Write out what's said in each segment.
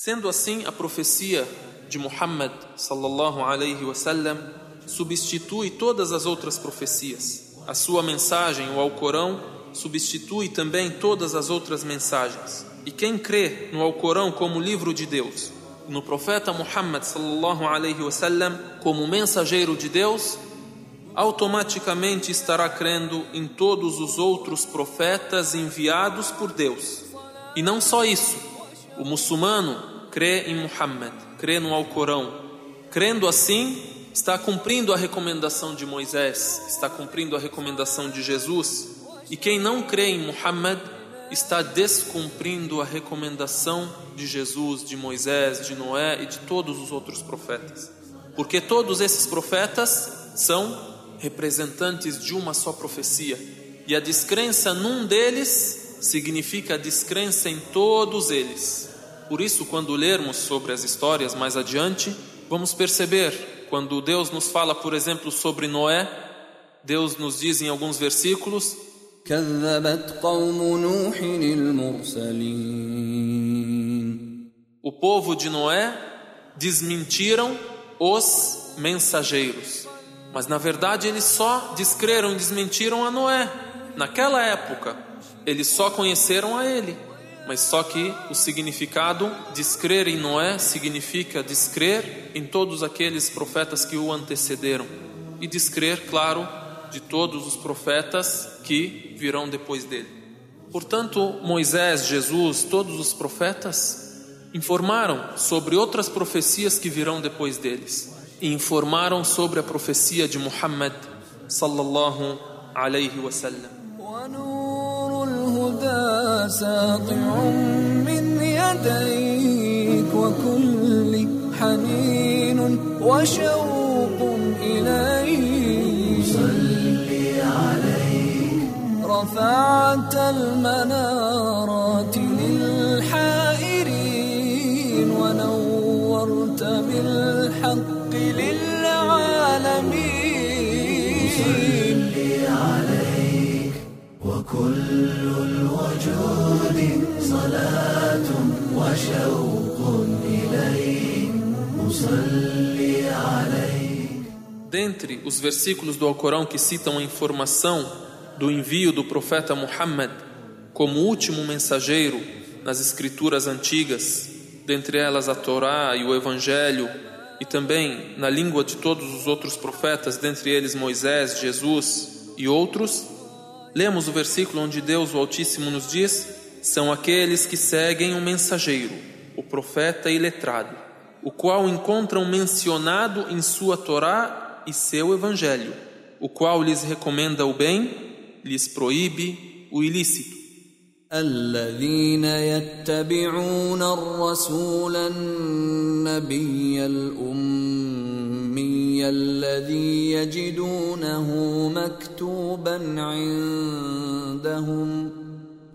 Sendo assim, a profecia de Muhammad sallallahu alaihi wasallam substitui todas as outras profecias. A sua mensagem, o Alcorão, substitui também todas as outras mensagens. E quem crê no Alcorão como livro de Deus, no profeta Muhammad sallallahu alaihi wasallam como mensageiro de Deus, automaticamente estará crendo em todos os outros profetas enviados por Deus. E não só isso, o muçulmano crê em Muhammad, crê no Alcorão. Crendo assim, está cumprindo a recomendação de Moisés, está cumprindo a recomendação de Jesus. E quem não crê em Muhammad está descumprindo a recomendação de Jesus, de Moisés, de Noé e de todos os outros profetas. Porque todos esses profetas são representantes de uma só profecia. E a descrença num deles significa a descrença em todos eles. Por isso, quando lermos sobre as histórias mais adiante, vamos perceber, quando Deus nos fala, por exemplo, sobre Noé, Deus nos diz em alguns versículos: O povo de Noé desmentiram os mensageiros. Mas na verdade eles só descreram e desmentiram a Noé naquela época eles só conheceram a ele. Mas só que o significado descrer em Noé significa descrer em todos aqueles profetas que o antecederam e descrer, claro, de todos os profetas que virão depois dele. Portanto, Moisés, Jesus, todos os profetas informaram sobre outras profecias que virão depois deles e informaram sobre a profecia de Muhammad sallallahu alaihi wasallam. ساطع من يديك وكل حنين وشوق إليك. صلي عليك رفعت المنارات للحائرين ونورت بالحق للعالمين الوجود صلاة وشوق إليك نصلي عليك Dentre os versículos do Alcorão que citam a informação do envio do profeta Muhammad como último mensageiro nas escrituras antigas, dentre elas a Torá e o Evangelho, e também na língua de todos os outros profetas, dentre eles Moisés, Jesus e outros, Lemos o versículo onde Deus, o Altíssimo, nos diz: são aqueles que seguem o mensageiro, o profeta e letrado, o qual encontram mencionado em sua Torá e seu Evangelho, o qual lhes recomenda o bem, lhes proíbe o ilícito. الذين يتبعون الرسول النبي الأمي الذي يجدونه مكتوبا عندهم.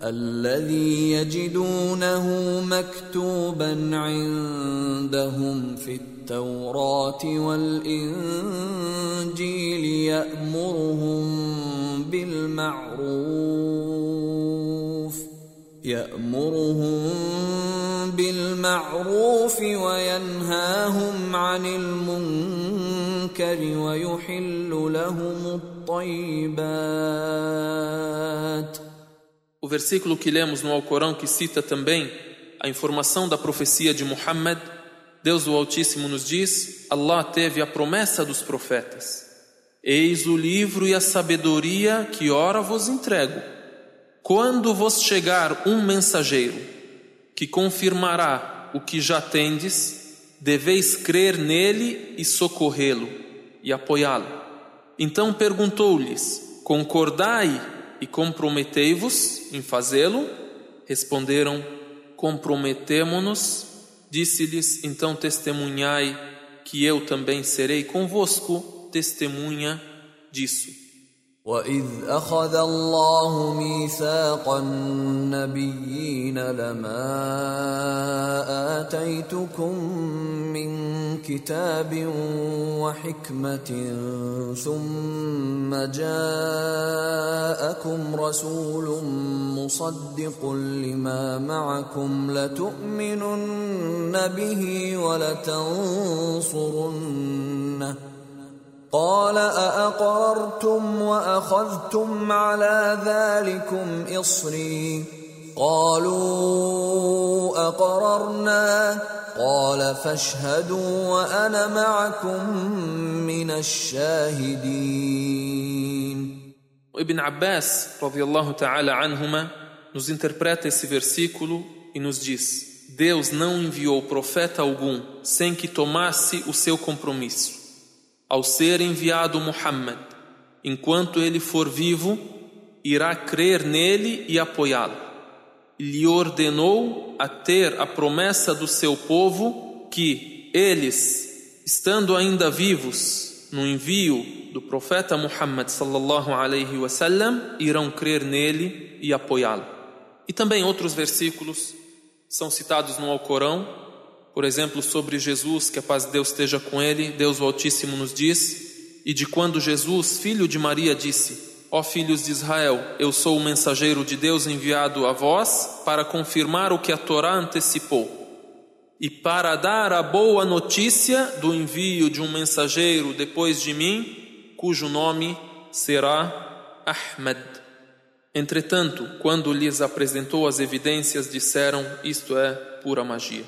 الذي يجدونه مكتوبا عندهم في التوراة والإنجيل يأمرهم بالمعروف. يأمرهم بالمعروف وينهاهم عن المنكر. ويحل لهم الطيبات O versículo que lemos no Alcorão que cita também a informação da profecia de Muhammad, Deus o Altíssimo nos diz: Allah teve a promessa dos profetas. Eis o livro e a sabedoria que ora vos entrego. Quando vos chegar um mensageiro que confirmará o que já tendes, deveis crer nele e socorrê-lo e apoiá-lo. Então perguntou-lhes: Concordai e comprometei-vos em fazê-lo? Responderam: Comprometemo-nos. Disse-lhes: Então testemunhai que eu também serei convosco testemunha disso. وإذ أخذ الله ميثاق النبيين لما آتيتكم من كتاب وحكمة ثم جاءكم رسول مصدق لما معكم لتؤمنن به ولتنصرنه. قال أأقررتم وأخذتم على ذلكم إصري. قالوا أقررنا قال فاشهدوا وأنا معكم من الشاهدين Ibn Abbas, radiallahu ta'ala anhuma, nos interpreta esse versículo e nos diz: Deus não enviou profeta algum sem que tomasse o seu compromisso. Ao ser enviado Muhammad, enquanto ele for vivo, irá crer nele e apoiá-lo. Lhe ordenou a ter a promessa do seu povo que eles, estando ainda vivos no envio do profeta Muhammad sallallahu alaihi wasallam, irão crer nele e apoiá-lo. E também outros versículos são citados no Alcorão, por exemplo, sobre Jesus, que a paz de Deus esteja com ele, Deus o Altíssimo nos diz, e de quando Jesus, filho de Maria, disse: Ó filhos de Israel, eu sou o mensageiro de Deus enviado a vós para confirmar o que a Torá antecipou e para dar a boa notícia do envio de um mensageiro depois de mim, cujo nome será Ahmed. Entretanto, quando lhes apresentou as evidências, disseram: Isto é pura magia.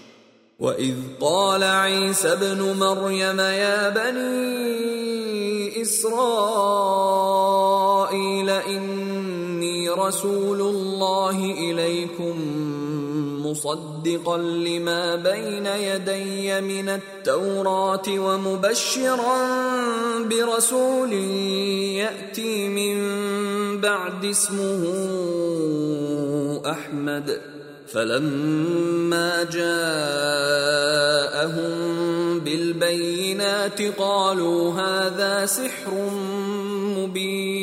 وإذ قال عيسى ابن مريم يا بني إسرائيل إني رسول الله إليكم مصدقا لما بين يدي من التوراة ومبشرا برسول يأتي من بعد اسمه أحمد. فلما جاءهم بالبينات قالوا هذا سحر مبين.